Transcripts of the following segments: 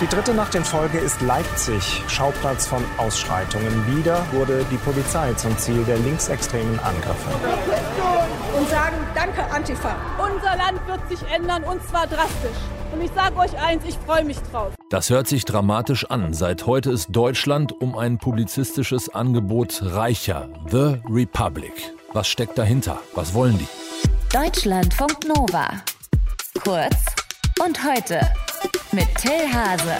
Die dritte Nacht in Folge ist Leipzig, Schauplatz von Ausschreitungen. Wieder wurde die Polizei zum Ziel der linksextremen Angriffe. Und sagen, danke Antifa. Unser Land wird sich ändern und zwar drastisch. Und ich sage euch eins, ich freue mich drauf. Das hört sich dramatisch an. Seit heute ist Deutschland um ein publizistisches Angebot reicher. The Republic. Was steckt dahinter? Was wollen die? Deutschlandfunk Nova. Kurz und heute mit Till Hase.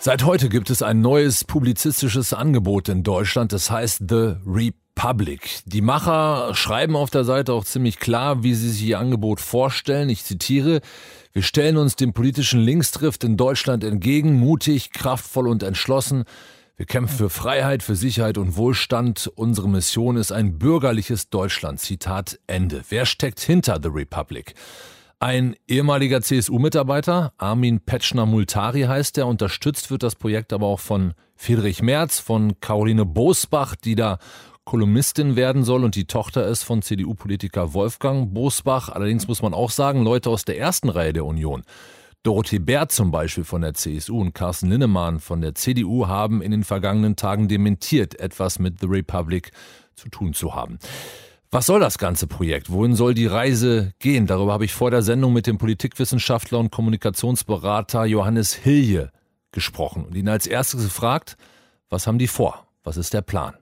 Seit heute gibt es ein neues publizistisches Angebot in Deutschland. Das heißt The Republic. Die Macher schreiben auf der Seite auch ziemlich klar, wie sie sich ihr Angebot vorstellen. Ich zitiere. Wir stellen uns dem politischen Linksdrift in Deutschland entgegen, mutig, kraftvoll und entschlossen. Wir kämpfen für Freiheit, für Sicherheit und Wohlstand. Unsere Mission ist ein bürgerliches Deutschland. Zitat Ende. Wer steckt hinter The Republic? Ein ehemaliger CSU-Mitarbeiter, Armin Petschner-Multari heißt er, unterstützt wird das Projekt aber auch von Friedrich Merz, von Caroline Bosbach, die da Kolumnistin werden soll und die Tochter ist von CDU-Politiker Wolfgang Bosbach. Allerdings muss man auch sagen, Leute aus der ersten Reihe der Union. Dorothee Bär zum Beispiel von der CSU und Carsten Linnemann von der CDU haben in den vergangenen Tagen dementiert, etwas mit The Republic zu tun zu haben. Was soll das ganze Projekt? Wohin soll die Reise gehen? Darüber habe ich vor der Sendung mit dem Politikwissenschaftler und Kommunikationsberater Johannes Hilje gesprochen und ihn als erstes gefragt, was haben die vor? Was ist der Plan?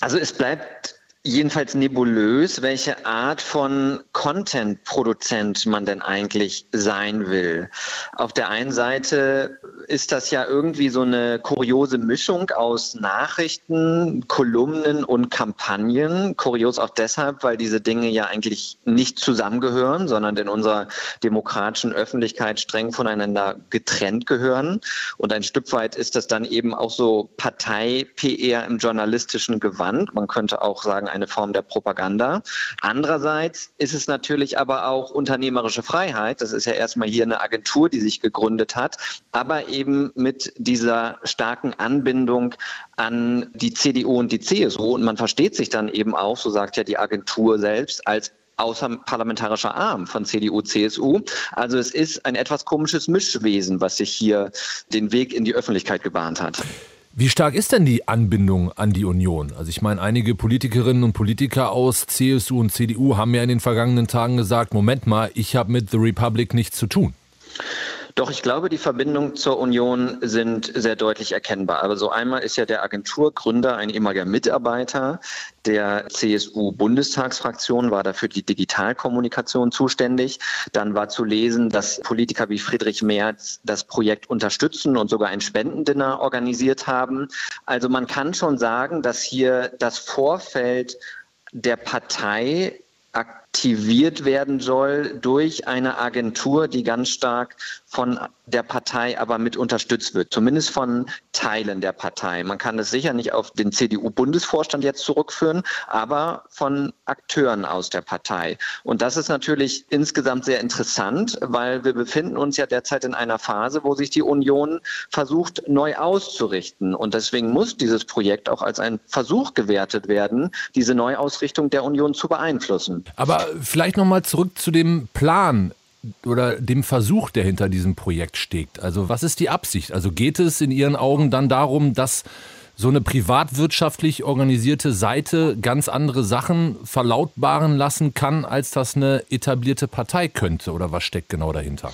Also es bleibt jedenfalls nebulös, welche Art von Content-Produzent man denn eigentlich sein will. Auf der einen Seite ist das ja irgendwie so eine kuriose Mischung aus Nachrichten, Kolumnen und Kampagnen. Kurios auch deshalb, weil diese Dinge ja eigentlich nicht zusammengehören, sondern in unserer demokratischen Öffentlichkeit streng voneinander getrennt gehören. Und ein Stück weit ist das dann eben auch so Partei-PR im journalistischen Gewand. Man könnte auch sagen, eine Form der Propaganda. Andererseits ist es natürlich aber auch unternehmerische Freiheit. Das ist ja erstmal hier eine Agentur, die sich gegründet hat, aber eben mit dieser starken Anbindung an die CDU und die CSU. Und man versteht sich dann eben auch, so sagt ja die Agentur selbst, als außerparlamentarischer Arm von CDU, CSU. Also es ist ein etwas komisches Mischwesen, was sich hier den Weg in die Öffentlichkeit gebahnt hat. Wie stark ist denn die Anbindung an die Union? Also ich meine, einige Politikerinnen und Politiker aus CSU und CDU haben ja in den vergangenen Tagen gesagt, Moment mal, ich habe mit The Republic nichts zu tun. Doch ich glaube, die Verbindungen zur Union sind sehr deutlich erkennbar. Also einmal ist ja der Agenturgründer ein ehemaliger Mitarbeiter der CSU-Bundestagsfraktion, war dafür die Digitalkommunikation zuständig. Dann war zu lesen, dass Politiker wie Friedrich Merz das Projekt unterstützen und sogar ein Spendendinner organisiert haben. Also man kann schon sagen, dass hier das Vorfeld der Partei aktiviert werden soll durch eine Agentur, die ganz stark von der Partei aber mit unterstützt wird, zumindest von Teilen der Partei. Man kann es sicher nicht auf den CDU-Bundesvorstand jetzt zurückführen, aber von Akteuren aus der Partei. Und das ist natürlich insgesamt sehr interessant, weil wir befinden uns ja derzeit in einer Phase, wo sich die Union versucht, neu auszurichten. Und deswegen muss dieses Projekt auch als ein Versuch gewertet werden, diese Neuausrichtung der Union zu beeinflussen. Aber vielleicht nochmal zurück zu dem Plan oder dem Versuch, der hinter diesem Projekt steckt. Also was ist die Absicht? Also geht es in Ihren Augen dann darum, dass so eine privatwirtschaftlich organisierte Seite ganz andere Sachen verlautbaren lassen kann, als das eine etablierte Partei könnte? Oder was steckt genau dahinter?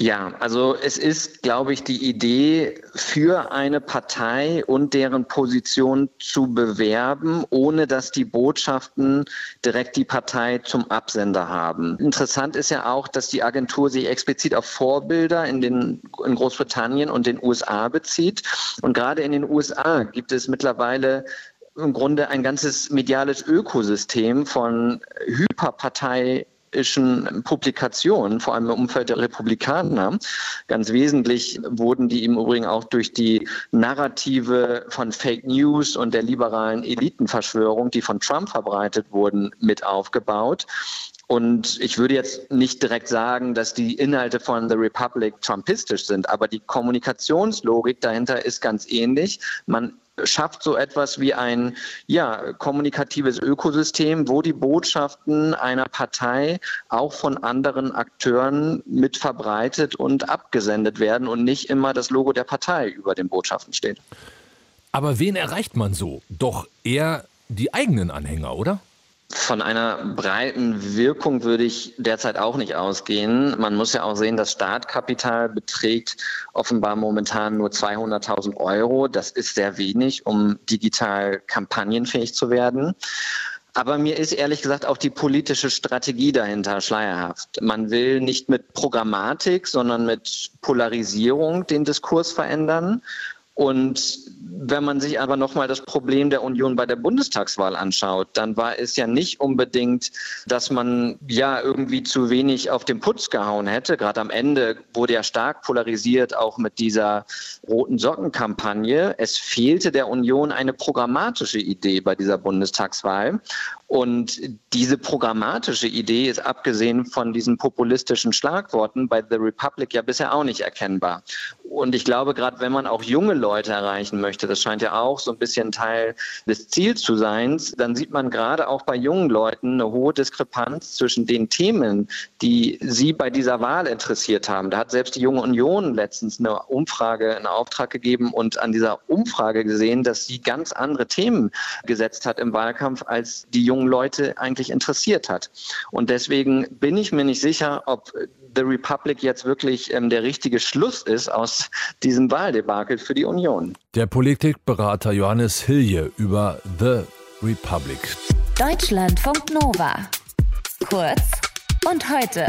Ja, also es ist, glaube ich, die Idee, für eine Partei und deren Position zu bewerben, ohne dass die Botschaften direkt die Partei zum Absender haben. Interessant ist ja auch, dass die Agentur sich explizit auf Vorbilder in, den, in Großbritannien und den USA bezieht. Und gerade in den USA gibt es mittlerweile im Grunde ein ganzes mediales Ökosystem von Hyperpartei Publikationen, vor allem im Umfeld der Republikaner. Ganz wesentlich wurden die im Übrigen auch durch die Narrative von Fake News und der liberalen Elitenverschwörung, die von Trump verbreitet wurden, mit aufgebaut. Und ich würde jetzt nicht direkt sagen, dass die Inhalte von The Republic trumpistisch sind, aber die Kommunikationslogik dahinter ist ganz ähnlich. Man schafft so etwas wie ein ja, kommunikatives Ökosystem, wo die Botschaften einer Partei auch von anderen Akteuren mit verbreitet und abgesendet werden und nicht immer das Logo der Partei über den Botschaften steht. Aber wen erreicht man so? Doch eher die eigenen Anhänger, oder? Von einer breiten Wirkung würde ich derzeit auch nicht ausgehen. Man muss ja auch sehen, das Startkapital beträgt offenbar momentan nur 200.000 Euro. Das ist sehr wenig, um digital kampagnenfähig zu werden. Aber mir ist ehrlich gesagt auch die politische Strategie dahinter schleierhaft. Man will nicht mit Programmatik, sondern mit Polarisierung den Diskurs verändern. Und wenn man sich aber nochmal das Problem der Union bei der Bundestagswahl anschaut, dann war es ja nicht unbedingt, dass man ja irgendwie zu wenig auf den Putz gehauen hätte. Gerade am Ende wurde ja stark polarisiert, auch mit dieser roten Sockenkampagne. Es fehlte der Union eine programmatische Idee bei dieser Bundestagswahl. Und diese programmatische Idee ist abgesehen von diesen populistischen Schlagworten bei The Republic ja bisher auch nicht erkennbar. Und ich glaube, gerade wenn man auch junge Leute erreichen möchte, das scheint ja auch so ein bisschen Teil des Ziels zu sein, dann sieht man gerade auch bei jungen Leuten eine hohe Diskrepanz zwischen den Themen, die sie bei dieser Wahl interessiert haben. Da hat selbst die Junge Union letztens eine Umfrage in Auftrag gegeben und an dieser Umfrage gesehen, dass sie ganz andere Themen gesetzt hat im Wahlkampf, als die jungen Leute eigentlich interessiert hat. Und deswegen bin ich mir nicht sicher, ob The Republic jetzt wirklich ähm, der richtige Schluss ist aus diesem Wahldebakel für die Union. Der Politikberater Johannes Hilje über The Republic. Deutschlandfunk Nova. Kurz und heute.